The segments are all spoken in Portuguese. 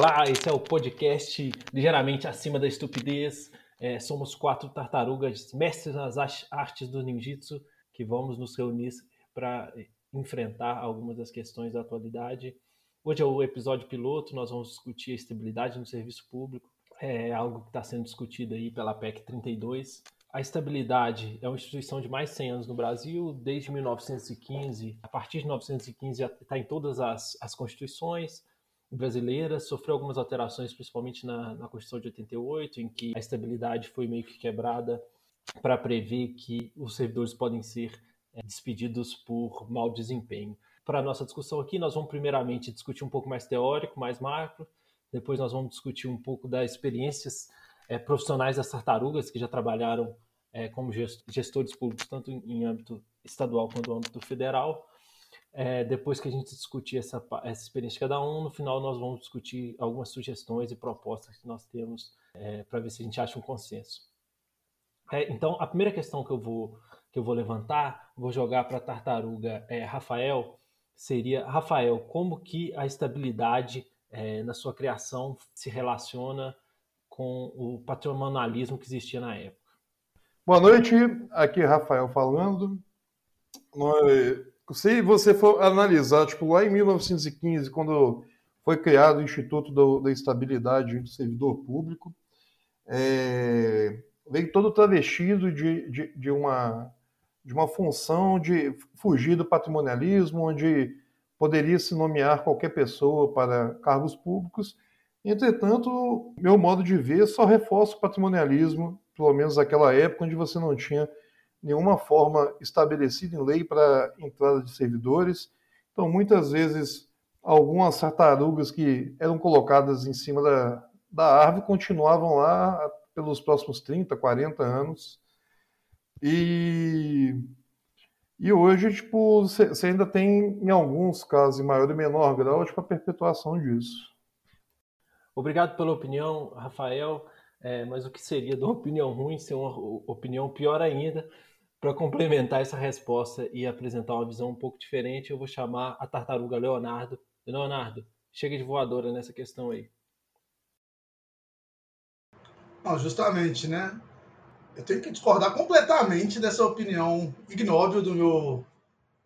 Olá, esse é o podcast ligeiramente acima da estupidez. É, somos quatro tartarugas, mestres nas artes do ninjitsu, que vamos nos reunir para enfrentar algumas das questões da atualidade. Hoje é o episódio piloto, nós vamos discutir a estabilidade no serviço público. É algo que está sendo discutido aí pela PEC 32. A estabilidade é uma instituição de mais de 100 anos no Brasil, desde 1915. A partir de 1915 está em todas as, as constituições brasileiras, sofreu algumas alterações, principalmente na, na Constituição de 88, em que a estabilidade foi meio que quebrada para prever que os servidores podem ser é, despedidos por mau desempenho. Para a nossa discussão aqui, nós vamos primeiramente discutir um pouco mais teórico, mais macro, depois nós vamos discutir um pouco das experiências é, profissionais das tartarugas que já trabalharam é, como gestores públicos, tanto em âmbito estadual quanto no âmbito federal. É, depois que a gente discutir essa, essa experiência de cada um, no final nós vamos discutir algumas sugestões e propostas que nós temos é, para ver se a gente acha um consenso. É, então, a primeira questão que eu vou, que eu vou levantar, vou jogar para a tartaruga é, Rafael, seria, Rafael, como que a estabilidade é, na sua criação se relaciona com o patrimonialismo que existia na época. Boa noite, aqui é Rafael falando. Se você for analisar, tipo, lá em 1915, quando foi criado o Instituto do, da Estabilidade do Servidor Público, é, veio todo travestido de, de, de, uma, de uma função de fugir do patrimonialismo, onde poderia se nomear qualquer pessoa para cargos públicos. Entretanto, meu modo de ver só reforça o patrimonialismo, pelo menos naquela época onde você não tinha nenhuma forma estabelecida em lei para entrada de servidores. Então, muitas vezes, algumas tartarugas que eram colocadas em cima da, da árvore continuavam lá pelos próximos 30, 40 anos. E, e hoje, tipo, você ainda tem, em alguns casos, em maior e menor grau, tipo, a perpetuação disso. Obrigado pela opinião, Rafael. É, mas o que seria de uma opinião ruim ser uma opinião pior ainda? Para complementar essa resposta e apresentar uma visão um pouco diferente, eu vou chamar a tartaruga Leonardo. Leonardo, chega de voadora nessa questão aí. Não, justamente, né? Eu tenho que discordar completamente dessa opinião ignóbil do meu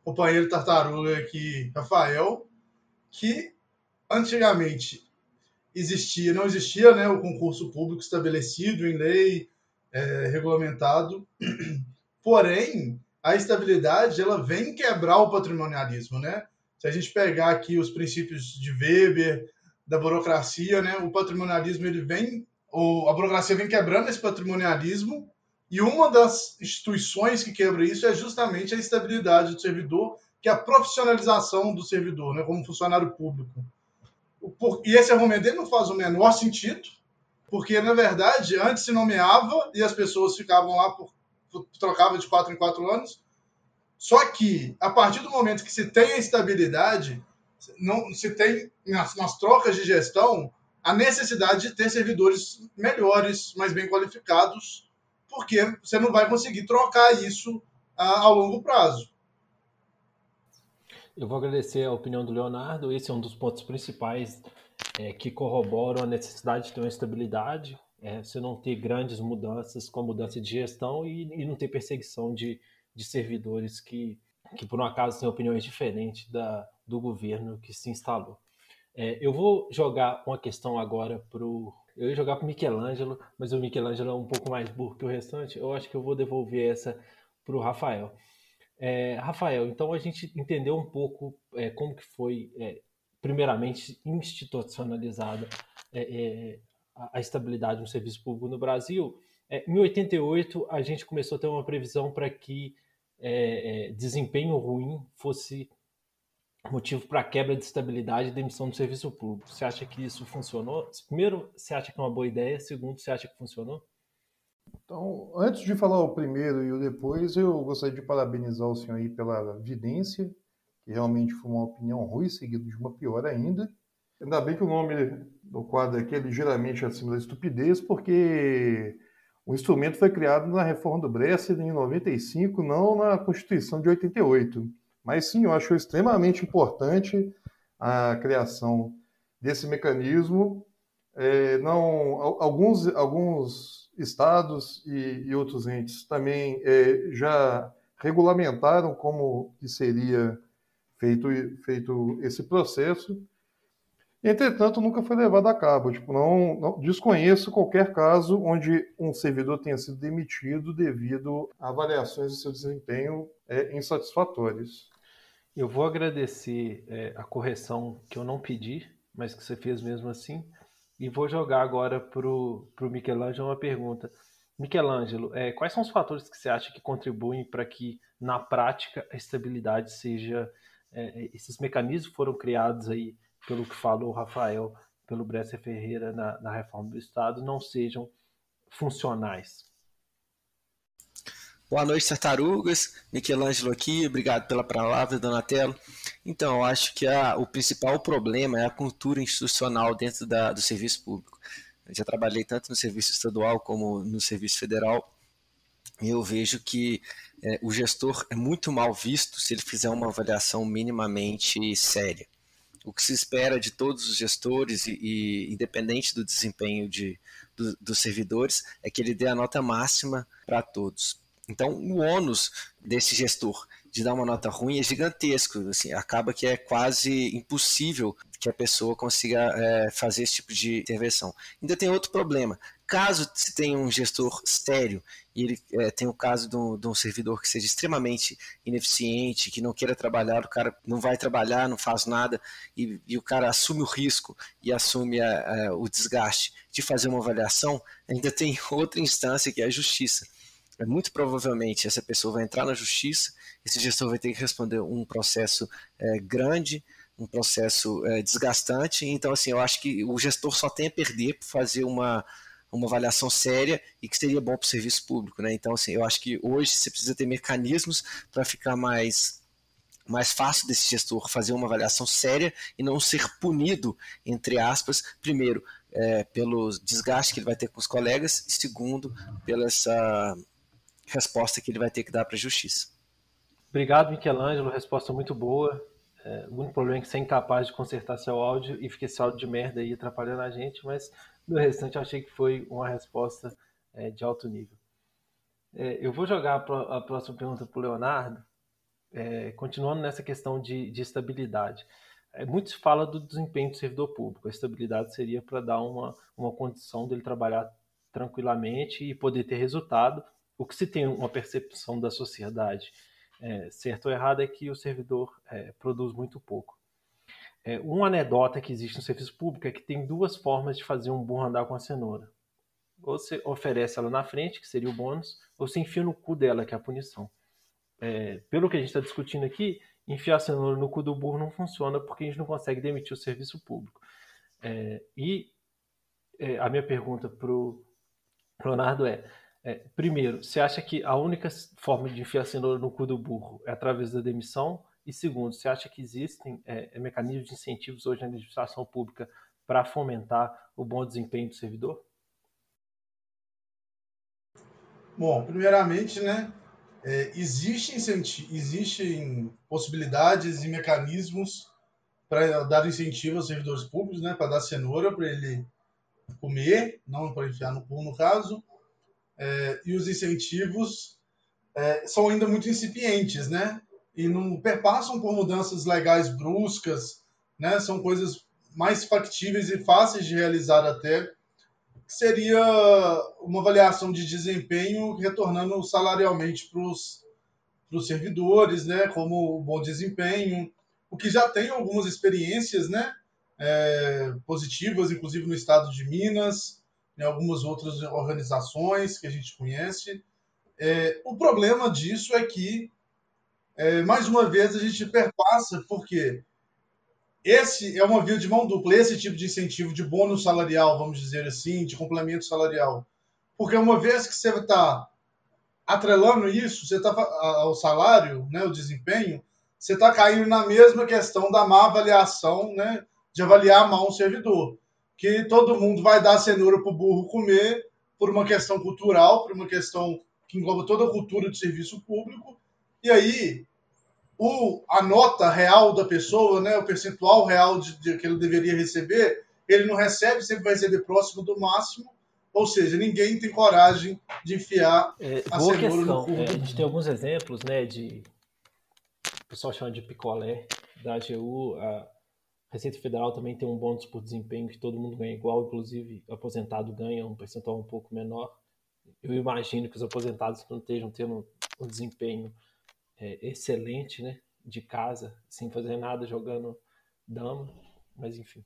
companheiro tartaruga aqui, Rafael, que antigamente existia, não existia né, o concurso público estabelecido em lei, é, regulamentado. Porém, a estabilidade ela vem quebrar o patrimonialismo, né? Se a gente pegar aqui os princípios de Weber, da burocracia, né, o patrimonialismo ele vem, ou a burocracia vem quebrando esse patrimonialismo, e uma das instituições que quebra isso é justamente a estabilidade do servidor, que é a profissionalização do servidor, né, como funcionário público. E esse argumento dele não faz o menor sentido, porque, na verdade, antes se nomeava e as pessoas ficavam lá por, trocava de quatro em quatro anos. Só que, a partir do momento que se tem a estabilidade, não se tem nas, nas trocas de gestão a necessidade de ter servidores melhores, mais bem qualificados, porque você não vai conseguir trocar isso a, a longo prazo. Eu vou agradecer a opinião do Leonardo. Esse é um dos pontos principais é, que corroboram a necessidade de ter uma estabilidade, é, você não ter grandes mudanças com mudança de gestão e, e não ter perseguição de, de servidores que, que, por um acaso, têm opiniões diferentes da, do governo que se instalou. É, eu vou jogar uma questão agora para o. Eu ia jogar para o Michelangelo, mas o Michelangelo é um pouco mais burro que o restante. Eu acho que eu vou devolver essa para o Rafael. É, Rafael, então a gente entendeu um pouco é, como que foi, é, primeiramente, institucionalizada é, é, a, estabilidade no serviço público no Brasil. É, em 88, a gente começou a ter uma previsão para que desempenho ruim fosse motivo para quebra de estabilidade e demissão do serviço público. Você acha que isso funcionou? Primeiro, você acha que é uma boa ideia? Segundo, você acha que funcionou? Então, antes de falar o primeiro e o depois, eu gostaria de parabenizar o senhor aí pela vidência, que realmente foi uma opinião ruim, seguido de uma pior ainda. Ainda bem que o nome do quadro aqui é ligeiramente acima da estupidez, porque o instrumento foi criado na reforma do Bresser em 95, não na Constituição de 88. Mas sim, eu acho extremamente importante a criação desse mecanismo. É, não, alguns, alguns estados e, e outros entes também é, já regulamentaram como que seria feito, feito esse processo. Entretanto, nunca foi levado a cabo. Tipo, não, não, desconheço qualquer caso onde um servidor tenha sido demitido devido a avaliações de seu desempenho é, insatisfatórias. Eu vou agradecer é, a correção que eu não pedi, mas que você fez mesmo assim, e vou jogar agora para o Michelangelo uma pergunta. Michelangelo, é, quais são os fatores que você acha que contribuem para que, na prática, a estabilidade seja. É, esses mecanismos foram criados aí pelo que falou o Rafael, pelo Bresser Ferreira na, na reforma do Estado, não sejam funcionais. Boa noite, tartarugas. Michelangelo aqui, obrigado pela palavra, Donatello. Então, eu acho que a, o principal problema é a cultura institucional dentro da, do serviço público. Eu já trabalhei tanto no serviço estadual como no serviço federal, e eu vejo que é, o gestor é muito mal visto se ele fizer uma avaliação minimamente séria o que se espera de todos os gestores e, e independente do desempenho de, do, dos servidores, é que ele dê a nota máxima para todos. Então, o ônus desse gestor de dar uma nota ruim é gigantesco. Assim, acaba que é quase impossível que a pessoa consiga é, fazer esse tipo de intervenção. Ainda tem outro problema. Caso se tenha um gestor estéreo e ele é, tem o caso de um, de um, servidor que seja extremamente ineficiente, que não queira trabalhar, o cara não vai trabalhar, não faz nada, e, e o cara assume o risco e assume a, a, o desgaste de fazer uma avaliação, ainda tem outra instância que é a justiça. É, muito provavelmente essa pessoa vai entrar na justiça, esse gestor vai ter que responder um processo é, grande, um processo é, desgastante. Então, assim, eu acho que o gestor só tem a perder por fazer uma, uma avaliação séria e que seria bom para o serviço público. Né? Então, assim, eu acho que hoje você precisa ter mecanismos para ficar mais mais fácil desse gestor fazer uma avaliação séria e não ser punido, entre aspas, primeiro, é, pelo desgaste que ele vai ter com os colegas, e segundo, pela essa resposta que ele vai ter que dar para a justiça. Obrigado, Michelangelo. Resposta muito boa. É, o único problema é que você é incapaz de consertar seu áudio e fica esse áudio de merda aí atrapalhando a gente, mas no restante eu achei que foi uma resposta é, de alto nível. É, eu vou jogar a próxima pergunta para o Leonardo, é, continuando nessa questão de, de estabilidade. É, muito se fala do desempenho do servidor público. A estabilidade seria para dar uma, uma condição dele trabalhar tranquilamente e poder ter resultado. O que se tem uma percepção da sociedade é, certo ou errado, é que o servidor é, produz muito pouco. É, uma anedota que existe no serviço público é que tem duas formas de fazer um burro andar com a cenoura. Ou você oferece ela na frente, que seria o bônus, ou você enfia no cu dela, que é a punição. É, pelo que a gente está discutindo aqui, enfiar a cenoura no cu do burro não funciona porque a gente não consegue demitir o serviço público. É, e é, a minha pergunta para o Leonardo é: é, primeiro, você acha que a única forma de enfiar a cenoura no cu do burro é através da demissão? E segundo, você acha que existem é, é mecanismos de incentivos hoje na administração pública para fomentar o bom desempenho do servidor? Bom, primeiramente, né, é, existe existem possibilidades e mecanismos para dar incentivo aos servidores públicos, né, para dar cenoura para ele comer, não para enfiar no cu, no caso, é, e os incentivos é, são ainda muito incipientes, né? E não perpassam por mudanças legais bruscas, né? São coisas mais factíveis e fáceis de realizar até, que seria uma avaliação de desempenho retornando salarialmente para os servidores, né? Como o bom desempenho, o que já tem algumas experiências, né? É, positivas, inclusive no estado de Minas, em algumas outras organizações que a gente conhece. É, o problema disso é que, é, mais uma vez, a gente perpassa, porque esse é uma via de mão dupla, esse tipo de incentivo de bônus salarial, vamos dizer assim, de complemento salarial. Porque uma vez que você está atrelando isso, você está ao salário, né, o desempenho, você está caindo na mesma questão da má avaliação, né, de avaliar mal um servidor que todo mundo vai dar cenoura para o burro comer por uma questão cultural, por uma questão que engloba toda a cultura de serviço público. E aí, o, a nota real da pessoa, né, o percentual real de, de, que ele deveria receber, ele não recebe, sempre vai receber próximo do máximo. Ou seja, ninguém tem coragem de enfiar é, a boa questão. É, a gente tem alguns exemplos, né, de o pessoal chama de picolé da AGU. A Receita Federal também tem um bônus por desempenho que todo mundo ganha igual, inclusive o aposentado ganha um percentual um pouco menor. Eu imagino que os aposentados não estejam tendo um desempenho é, excelente, né, de casa, sem fazer nada, jogando dama, mas enfim.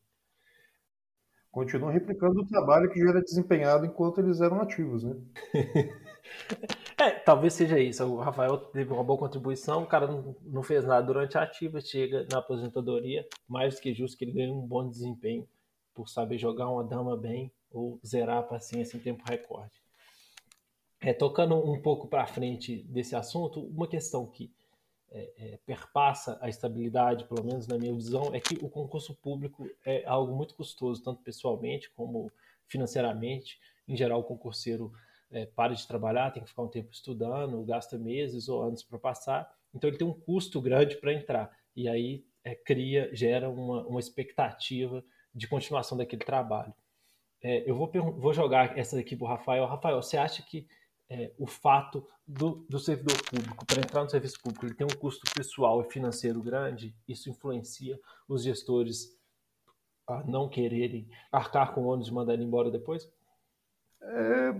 Continuam replicando o trabalho que já era desempenhado enquanto eles eram ativos, né? é, talvez seja isso. O Rafael teve uma boa contribuição, o cara não, fez nada durante a ativa, chega na aposentadoria, mais do que justo que ele ganhe um bom desempenho por saber jogar uma dama bem ou zerar a paciência em tempo recorde. É, tocando um pouco para frente desse assunto, uma questão que é, é, perpassa a estabilidade, pelo menos na minha visão, é que o concurso público é algo muito custoso, tanto pessoalmente como financeiramente. Em geral, o concurseiro é, para de trabalhar, tem que ficar um tempo estudando, gasta meses ou anos para passar, então ele tem um custo grande para entrar. E aí é, cria, gera uma, uma expectativa de continuação daquele trabalho. É, eu vou, vou jogar essa aqui para o Rafael. Rafael, você acha que é, o fato do, do servidor público, para entrar no serviço público, ele tem um custo pessoal e financeiro grande, isso influencia os gestores a não quererem arcar com o ônus de mandar ele embora depois? É,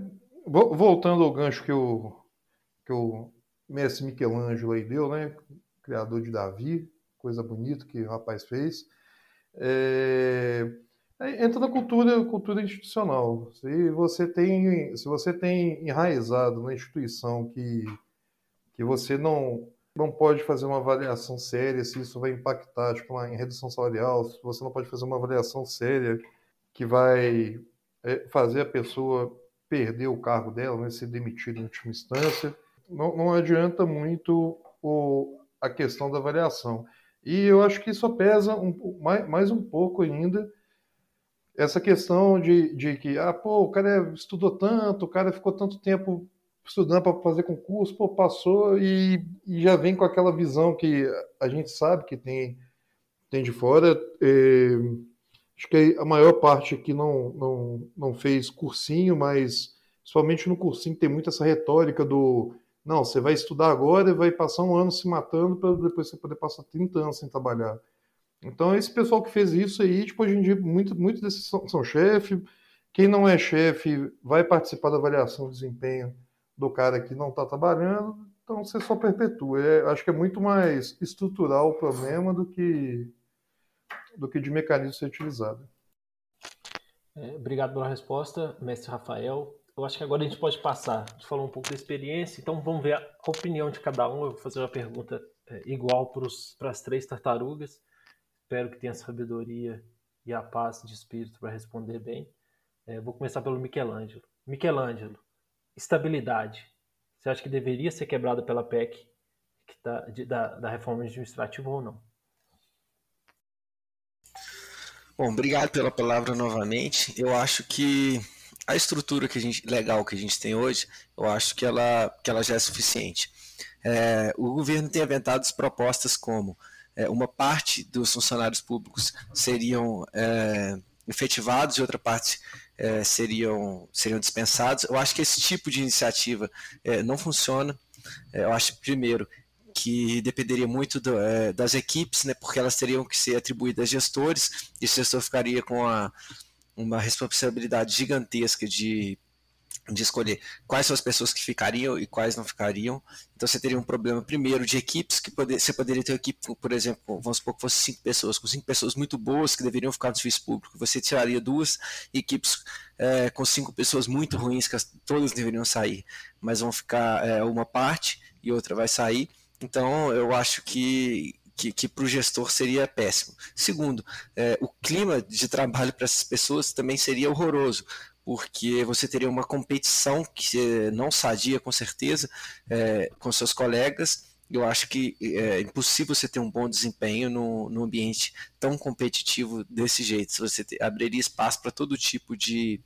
voltando ao gancho que o, que o mestre Michelangelo aí deu, né? Criador de Davi, coisa bonita que o rapaz fez. É, Entra na cultura, cultura institucional. Se você tem, se você tem enraizado na instituição que, que você não, não pode fazer uma avaliação séria se isso vai impactar tipo, em redução salarial, se você não pode fazer uma avaliação séria que vai é, fazer a pessoa perder o cargo dela, né, ser demitida em última instância, não, não adianta muito o, a questão da avaliação. E eu acho que isso pesa um, mais, mais um pouco ainda essa questão de, de que, ah, pô, o cara estudou tanto, o cara ficou tanto tempo estudando para fazer concurso, pô, passou e, e, já vem com aquela visão que a gente sabe que tem, tem de fora. É, acho que a maior parte aqui não, não, não fez cursinho, mas somente no cursinho tem muito essa retórica do não, você vai estudar agora e vai passar um ano se matando para depois você poder passar 30 anos sem trabalhar. Então, esse pessoal que fez isso aí, tipo, hoje em dia, muitos muito desses são, são chefe. Quem não é chefe vai participar da avaliação de desempenho do cara que não está trabalhando, então você só perpetua. É, acho que é muito mais estrutural o problema do que, do que de mecanismo ser utilizado. É, obrigado pela resposta, mestre Rafael. Eu acho que agora a gente pode passar. Gente falou um pouco da experiência, então vamos ver a opinião de cada um. Eu vou fazer uma pergunta é, igual para as três tartarugas. Espero que tenha sabedoria e a paz de espírito para responder bem. É, vou começar pelo Michelangelo. Michelangelo, estabilidade. Você acha que deveria ser quebrada pela PEC que tá, de, da, da reforma administrativa ou não? Bom, obrigado pela palavra novamente. Eu acho que a estrutura que a gente, legal que a gente tem hoje, eu acho que ela, que ela já é suficiente. É, o governo tem aventado propostas como é, uma parte dos funcionários públicos seriam é, efetivados e outra parte é, seriam, seriam dispensados. Eu acho que esse tipo de iniciativa é, não funciona. É, eu acho, primeiro, que dependeria muito do, é, das equipes, né, porque elas teriam que ser atribuídas a gestores, e o gestor ficaria com a, uma responsabilidade gigantesca de de escolher quais são as pessoas que ficariam e quais não ficariam. Então você teria um problema primeiro de equipes que poder, você poderia ter uma equipe, por exemplo, vamos supor que fosse cinco pessoas, com cinco pessoas muito boas que deveriam ficar no serviço público. Você tiraria duas equipes é, com cinco pessoas muito ruins que todas deveriam sair, mas vão ficar é, uma parte e outra vai sair. Então eu acho que que, que para o gestor seria péssimo. Segundo, é, o clima de trabalho para essas pessoas também seria horroroso, porque você teria uma competição que não sadia, com certeza, é, com seus colegas. Eu acho que é impossível você ter um bom desempenho no, no ambiente tão competitivo desse jeito. Você te, abriria espaço para todo tipo de,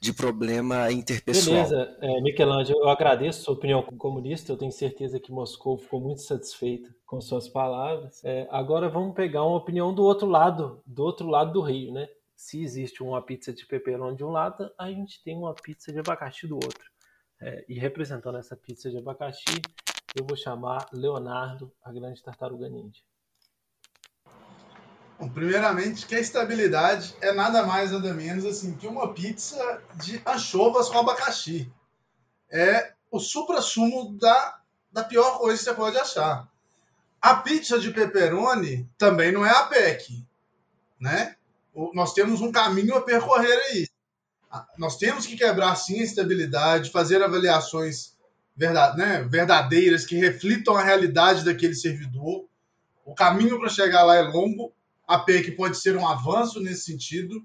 de problema interpessoal. Beleza, é, Michelangelo, eu agradeço a sua opinião como comunista. Eu tenho certeza que Moscou ficou muito satisfeito com suas palavras. É, agora vamos pegar uma opinião do outro lado, do outro lado do rio, né? Se existe uma pizza de pepperoni de um lado, a gente tem uma pizza de abacaxi do outro. É, e representando essa pizza de abacaxi, eu vou chamar Leonardo, a grande tartaruga ninja. Bom, primeiramente, que a estabilidade é nada mais nada menos assim que uma pizza de anchovas com abacaxi. É o supra-sumo da, da pior coisa que você pode achar. A pizza de pepperoni também não é a PEC, né? Nós temos um caminho a percorrer aí. Nós temos que quebrar sim a estabilidade, fazer avaliações verdade, né, verdadeiras que reflitam a realidade daquele servidor. O caminho para chegar lá é longo, a PEC pode ser um avanço nesse sentido.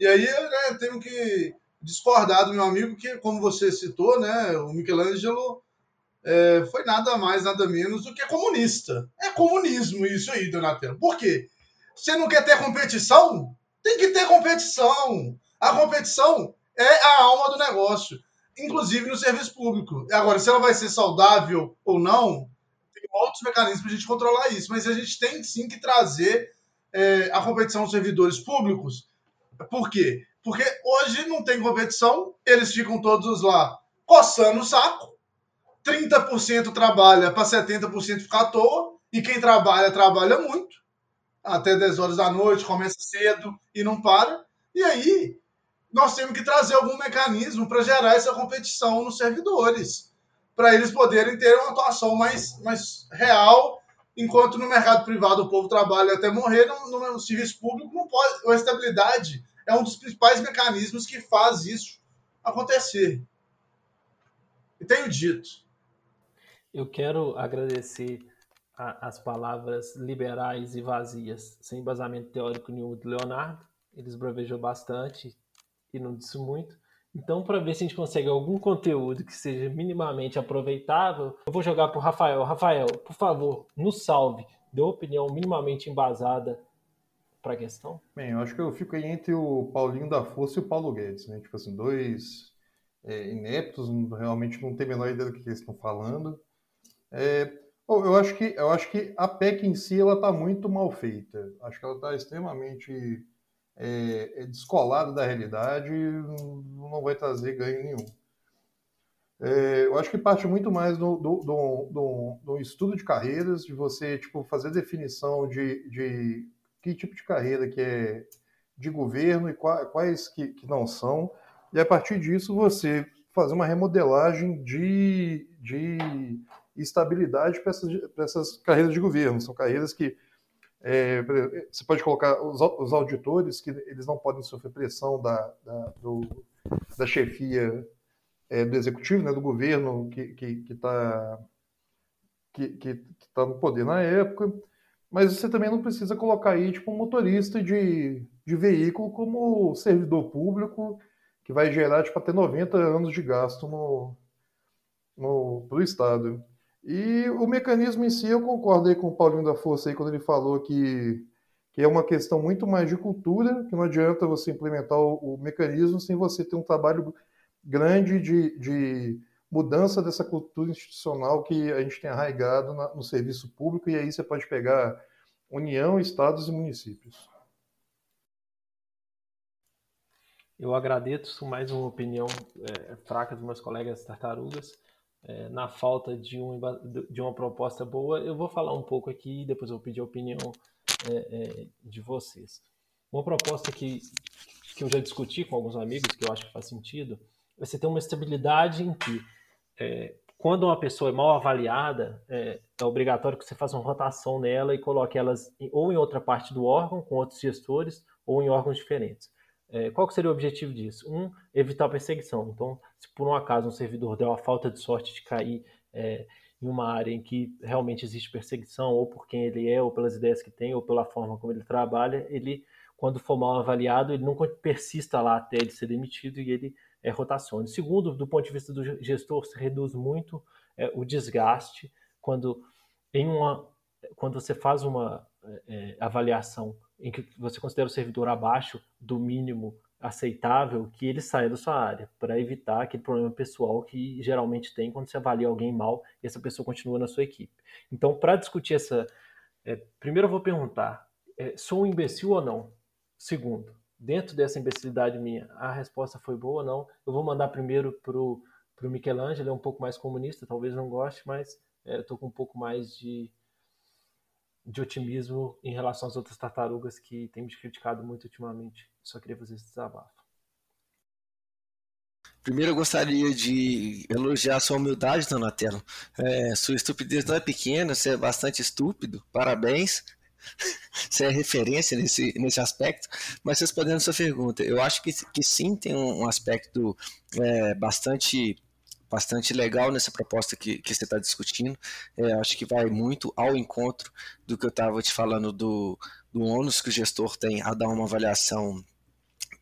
E aí eu né, tenho que discordar do meu amigo, que, como você citou, né, o Michelangelo é, foi nada mais, nada menos do que comunista. É comunismo isso aí, Donatello. Por quê? Você não quer ter competição? Tem que ter competição. A competição é a alma do negócio, inclusive no serviço público. Agora, se ela vai ser saudável ou não, tem outros mecanismos para a gente controlar isso, mas a gente tem sim que trazer é, a competição dos servidores públicos. Por quê? Porque hoje não tem competição, eles ficam todos lá coçando o saco, 30% trabalha para 70% ficar à toa, e quem trabalha, trabalha muito, até 10 horas da noite, começa cedo e não para. E aí, nós temos que trazer algum mecanismo para gerar essa competição nos servidores, para eles poderem ter uma atuação mais, mais real enquanto no mercado privado o povo trabalha até morrer, no, no serviço público não pode. A estabilidade é um dos principais mecanismos que faz isso acontecer. E tenho dito. Eu quero agradecer a, as palavras liberais e vazias, sem embasamento teórico nenhum do Leonardo. Eles bravejou bastante e não disse muito. Então, para ver se a gente consegue algum conteúdo que seja minimamente aproveitável, eu vou jogar para o Rafael. Rafael, por favor, nos salve. Dê uma opinião minimamente embasada para a questão. Bem, eu acho que eu fico aí entre o Paulinho da Força e o Paulo Guedes, né? Tipo assim, dois é, ineptos, realmente não tem a menor ideia do que eles estão falando. É, eu acho que eu acho que a PEC em si ela está muito mal feita. Acho que ela está extremamente é, é descolado da realidade, não vai trazer ganho nenhum. É, eu acho que parte muito mais do, do, do, do, do estudo de carreiras, de você tipo, fazer definição de, de que tipo de carreira que é de governo e quais, quais que, que não são, e a partir disso você fazer uma remodelagem de, de estabilidade para essas, essas carreiras de governo. São carreiras que é, você pode colocar os, os, auditores, que eles não podem sofrer pressão da, da, do, da chefia é, do executivo, né, do governo que está que, tá, que, que, que tá no poder na época. Mas você também não precisa colocar aí tipo, um motorista de, de veículo como servidor público, que vai gerar tipo, até 90 anos de gasto no, no, para o Estado. E o mecanismo em si, eu concordo aí com o Paulinho da Força aí, quando ele falou que, que é uma questão muito mais de cultura, que não adianta você implementar o, o mecanismo sem você ter um trabalho grande de, de mudança dessa cultura institucional que a gente tem arraigado na, no serviço público, e aí você pode pegar União, estados e municípios. Eu agradeço mais uma opinião é, fraca dos meus colegas tartarugas é, na falta de, um, de uma proposta boa, eu vou falar um pouco aqui e depois eu vou pedir a opinião é, de vocês. Uma proposta que, que eu já discuti com alguns amigos, que eu acho que faz sentido, é você ter uma estabilidade em que, quando uma pessoa é mal avaliada, é, é, obrigatório que você faça uma rotação nela e coloque elas em, ou em outra parte do órgão, com outros gestores, ou em órgãos diferentes. É, qual seria o objetivo disso? Um, evitar a perseguição. Então, se por um acaso um servidor der uma falta de sorte de cair é, em uma área em que realmente existe perseguição, ou por quem ele é, ou pelas ideias que tem, ou pela forma como ele trabalha, ele, quando for mal avaliado, ele não persista lá até ele ser demitido e ele é, rotacione. Segundo, do ponto de vista do gestor, se reduz muito é, o desgaste quando, em uma, quando você faz uma é, avaliação em que você considera o servidor abaixo do mínimo aceitável que ele saia da sua área, para evitar aquele problema pessoal que geralmente tem quando você avalia alguém mal e essa pessoa continua na sua equipe. Então, para discutir essa. É, primeiro, eu vou perguntar: é, sou um imbecil ou não? Segundo, dentro dessa imbecilidade minha, a resposta foi boa ou não? Eu vou mandar primeiro para o Michelangelo, é um pouco mais comunista, talvez não goste, mas é, estou com um pouco mais de, de otimismo em relação às outras tartarugas que têm me criticado muito ultimamente. Só queria fazer esse desabafo. Primeiro eu gostaria de elogiar sua humildade, Donatello. É, sua estupidez não é pequena, você é bastante estúpido. Parabéns. Você é referência nesse, nesse aspecto. Mas respondendo a sua pergunta, eu acho que, que sim tem um, aspecto é, bastante bastante legal nessa proposta que, que você está discutindo. É, acho que vai muito ao encontro do que eu estava te falando do, do ônus que o gestor tem a dar uma avaliação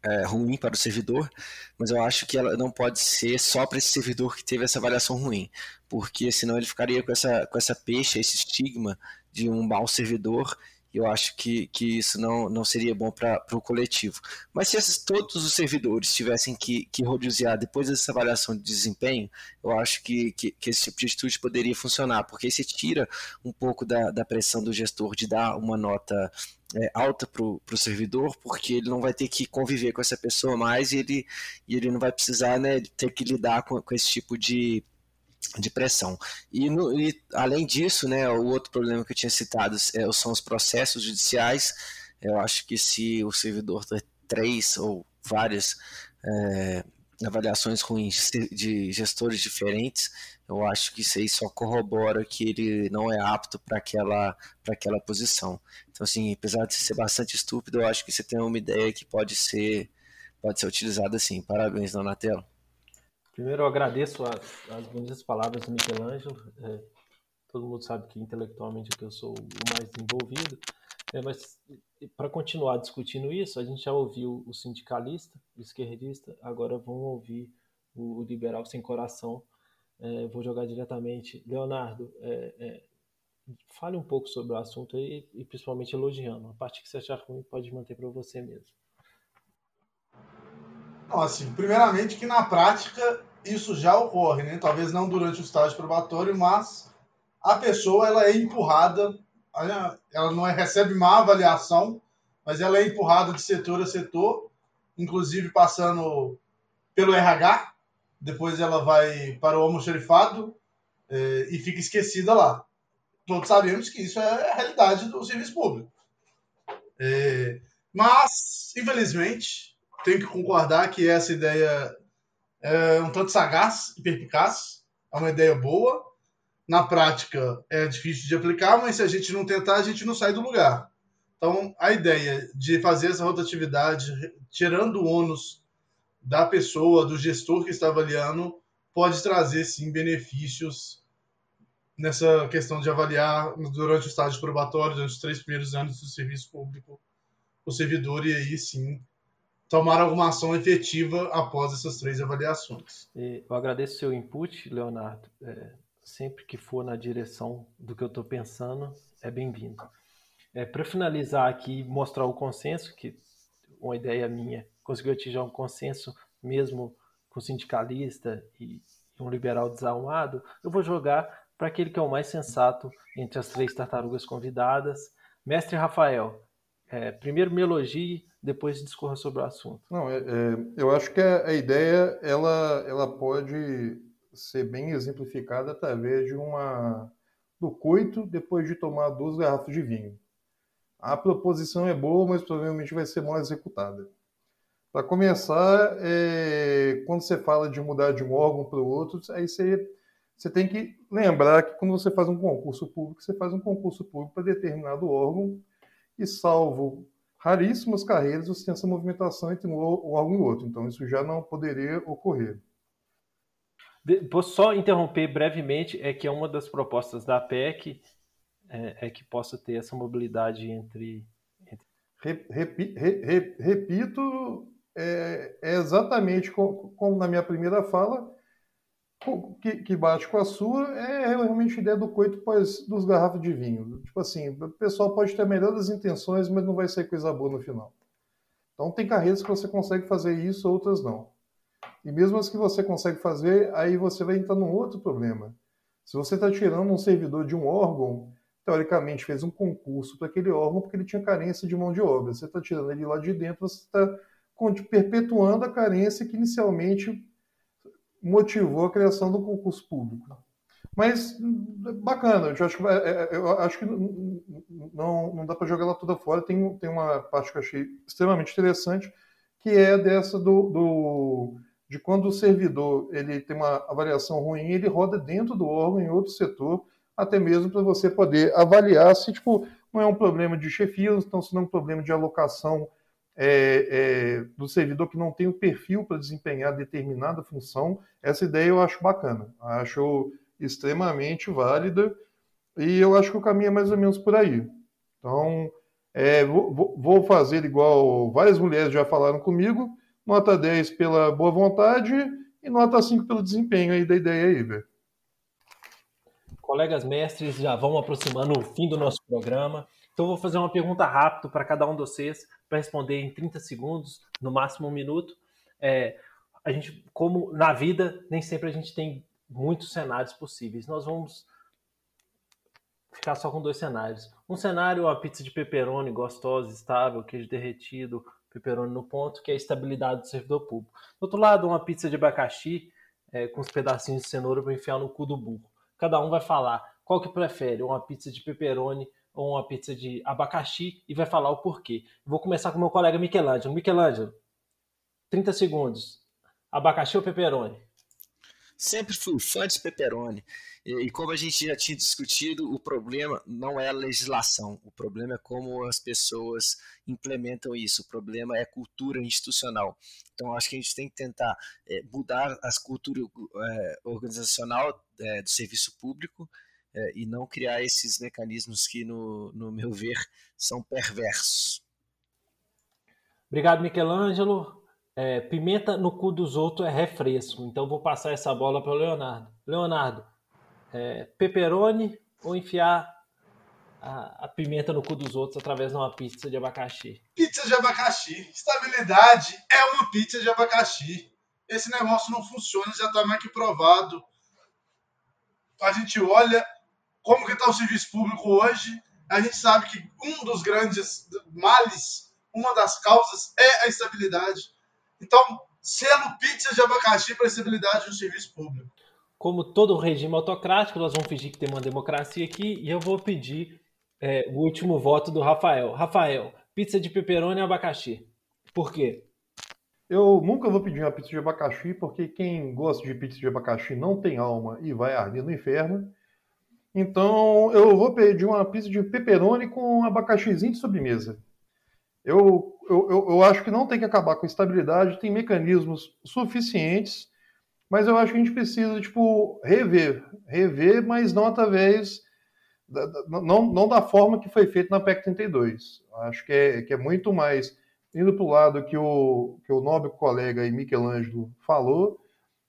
é, ruim para o servidor, mas eu acho que ela não pode ser só para esse servidor que teve essa avaliação ruim, porque senão ele ficaria com essa, com essa peixe, esse estigma de um mau servidor eu acho que, que isso não, não seria bom para o coletivo. Mas se esses, todos os servidores tivessem que, que rodear depois dessa avaliação de desempenho, eu acho que, que, que, esse tipo de atitude poderia funcionar, porque você tira um pouco da, da pressão do gestor de dar uma nota é, alta para o servidor, porque ele não vai ter que conviver com essa pessoa mais e ele, e ele não vai precisar né, ter que lidar com, com esse tipo de de pressão. E, no, e, além disso, né, o outro problema que eu tinha citado é, são os processos judiciais. Eu acho que se o servidor tem três ou várias é, avaliações ruins de gestores diferentes, eu acho que isso aí só corrobora que ele não é apto para aquela, aquela posição. Então, assim, apesar de ser bastante estúpido, eu acho que você tem uma ideia que pode ser, pode ser utilizada assim. Parabéns, Donatello. Primeiro, eu agradeço as, as bonitas palavras do Michelangelo. É, todo mundo sabe que intelectualmente é que eu sou o mais envolvido. É, mas para continuar discutindo isso, a gente já ouviu o sindicalista, o esquerdista, agora vamos ouvir o, o liberal sem coração. É, vou jogar diretamente. Leonardo, é, é, fale um pouco sobre o assunto aí, e principalmente elogiando. A parte que você achar ruim pode manter para você mesmo. Assim, primeiramente que na prática isso já ocorre, né? Talvez não durante o estágio probatório, mas a pessoa ela é empurrada, ela não é, recebe má avaliação, mas ela é empurrada de setor a setor, inclusive passando pelo RH, depois ela vai para o almoxerifado é, e fica esquecida lá. Todos sabemos que isso é a realidade do serviço público. É, mas, infelizmente, tenho que concordar que essa ideia é um tanto sagaz e perpicaz, é uma ideia boa. Na prática é difícil de aplicar, mas se a gente não tentar, a gente não sai do lugar. Então, a ideia de fazer essa rotatividade, tirando o ônus da pessoa, do gestor que está avaliando, pode trazer sim benefícios nessa questão de avaliar durante o estágio probatório, durante os três primeiros anos do serviço público, o servidor, e aí sim tomar alguma ação efetiva após essas três avaliações. Eu agradeço seu input, Leonardo. É, sempre que for na direção do que eu estou pensando, é bem-vindo. É, Para finalizar aqui, mostrar o consenso, que uma ideia minha conseguiu atingir um consenso mesmo com sindicalista e um liberal desalmado, eu vou jogar para aquele que é o mais sensato entre as três tartarugas convidadas. Mestre Rafael, é, primeiro me elogie, depois discorra sobre o assunto. Não, é, é, eu acho que a, a, ideia ela, ela pode ser bem exemplificada através de uma do coito depois de tomar duas garrafas de vinho. A proposição é boa, mas provavelmente vai ser mal executada. Para começar, é, quando você fala de mudar de um órgão para o outro, aí você, você tem que lembrar que quando você faz um concurso público, você faz um concurso público para determinado órgão e salvo raríssimas carreiras você tem essa movimentação entre um órgão e outro. Então, isso já não poderia ocorrer. Posso só interromper brevemente, é que é uma das propostas da PEC é, é que possa ter essa mobilidade entre... entre... Repi, re, repito, é, é exatamente como, como, na minha primeira fala, que, que, bate com a sua é realmente a ideia do coito pós dos garrafas de vinho. Tipo assim, o pessoal pode ter a melhor das intenções, mas não vai ser coisa boa no final. Então, tem carreiras que você consegue fazer isso, outras não. E mesmo as que você consegue fazer, aí você vai entrar num outro problema. Se você está tirando um servidor de um órgão, teoricamente fez um concurso para aquele órgão porque ele tinha carência de mão de obra. Você está tirando ele lá de dentro, você está perpetuando a carência que inicialmente motivou a criação do concurso público. Mas bacana, eu acho, é, é, eu acho que não, não dá para jogar ela toda fora. Tem, tem uma parte que eu achei extremamente interessante, que é dessa do, do de quando o servidor ele tem uma avaliação ruim, ele roda dentro do órgão em outro setor, até mesmo para você poder avaliar se tipo não é um problema de chefia, então se não é um problema de alocação é, é, do servidor que não tem o perfil para desempenhar determinada função. Essa ideia eu acho bacana, acho extremamente válida e eu acho que o caminho é mais ou menos por aí. Então, é, vou, vou, fazer igual várias mulheres já falaram comigo, nota 10 pela boa vontade e nota 5 pelo desempenho aí da ideia aí, velho. Colegas mestres, já vão aproximando o fim do nosso programa. Então, vou fazer uma pergunta rápida para cada um de vocês, para responder em 30 segundos, no máximo um minuto. É, a gente, como na vida, nem sempre a gente tem muitos cenários possíveis. Nós vamos ficar só com dois cenários. Um cenário, a pizza de pepperoni gostosa, estável, queijo derretido, pepperoni no ponto, que é a estabilidade do servidor público. Do outro lado, uma pizza de abacaxi é, com os pedacinhos de cenoura para enfiar no cu do burro. Cada um vai falar qual que prefere, uma pizza de pepperoni ou uma pizza de abacaxi e vai falar o porquê. Vou começar com meu colega Michelangelo. Michelangelo, 30 segundos. Abacaxi ou pepperoni? Sempre fui fã de pepperoni. E, e, como a gente já tinha discutido, o problema não é a legislação, o problema é como as pessoas implementam isso, o problema é a cultura institucional. Então, acho que a gente tem que tentar é, mudar a cultura é, organizacional é, do serviço público é, e não criar esses mecanismos que, no, no meu ver, são perversos. Obrigado, Michelangelo. É, pimenta no cu dos outros é refresco. Então vou passar essa bola para o Leonardo. Leonardo, é, pepperoni ou enfiar a, a, pimenta no cu dos outros através de uma pizza de abacaxi? Pizza de abacaxi. Estabilidade é uma pizza de abacaxi. Esse negócio não funciona, já está mais que provado. A gente olha como que está o serviço público hoje. A gente sabe que um dos grandes males, uma das causas é a estabilidade. Então, selo pizza de abacaxi para a estabilidade do serviço público. Como todo regime autocrático, nós vamos fingir que tem uma democracia aqui e eu vou pedir é, o último voto do Rafael. Rafael, pizza de pepperoni e abacaxi. Por quê? Eu nunca vou pedir uma pizza de abacaxi, porque quem gosta de pizza de abacaxi não tem alma e vai arder no inferno. Então eu vou pedir uma pizza de pepperoni com um abacaxizinho de sobremesa. Eu, eu, eu, acho que não tem que acabar com a estabilidade, tem mecanismos suficientes, mas eu acho que a gente precisa, tipo, rever. Rever, mas não através. Não, não da forma que foi feito na PEC 32. Acho que é, que é muito mais indo para o lado que o, que o nobre colega aí, Michelangelo falou,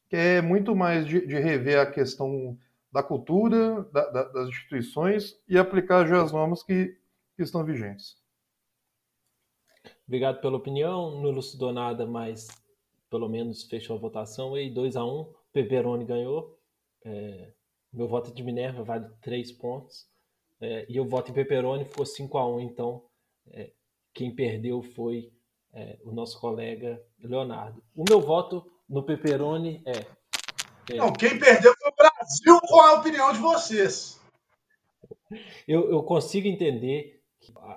que é muito mais de, de rever a questão da cultura, da, da, das instituições e aplicar já as normas que, que estão vigentes. Obrigado pela opinião. Não elucidou nada, mas pelo menos fechou a votação. E 2 a 1 um, Peperoni ganhou. É, meu voto de Minerva vale 3 pontos. É, e eu voto em Peperoni, ficou 5 a 1 Então, é, quem perdeu foi é, o nosso colega Leonardo. O meu voto no Peperoni é, é. Não, quem perdeu foi Brasil com a opinião de vocês. Eu, eu consigo entender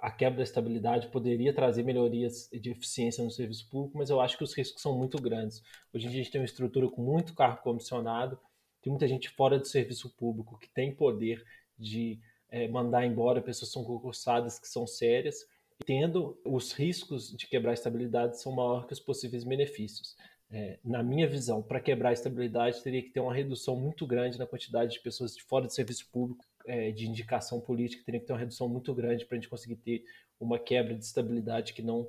a quebra da estabilidade poderia trazer melhorias de eficiência no serviço público, mas eu acho que os riscos são muito grandes. Hoje em dia a gente tem uma estrutura com muito cargo comissionado, tem muita gente fora do serviço público que tem poder de é, mandar embora pessoas que são concursadas, que são sérias, tendo os riscos de quebrar a estabilidade são maiores que os possíveis benefícios. É, na minha visão, para quebrar a estabilidade, teria que ter uma redução muito grande na quantidade de pessoas de fora do serviço público é, de indicação política teria que ter uma redução muito grande para a gente conseguir ter uma quebra de estabilidade que não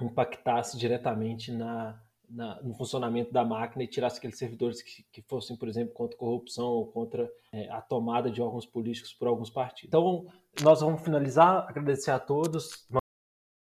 impactasse diretamente na, na, no funcionamento da máquina e tirasse aqueles servidores que, que fossem, por exemplo, contra corrupção ou contra é, a tomada de órgãos políticos por alguns partidos. Então, nós vamos finalizar, agradecer a todos.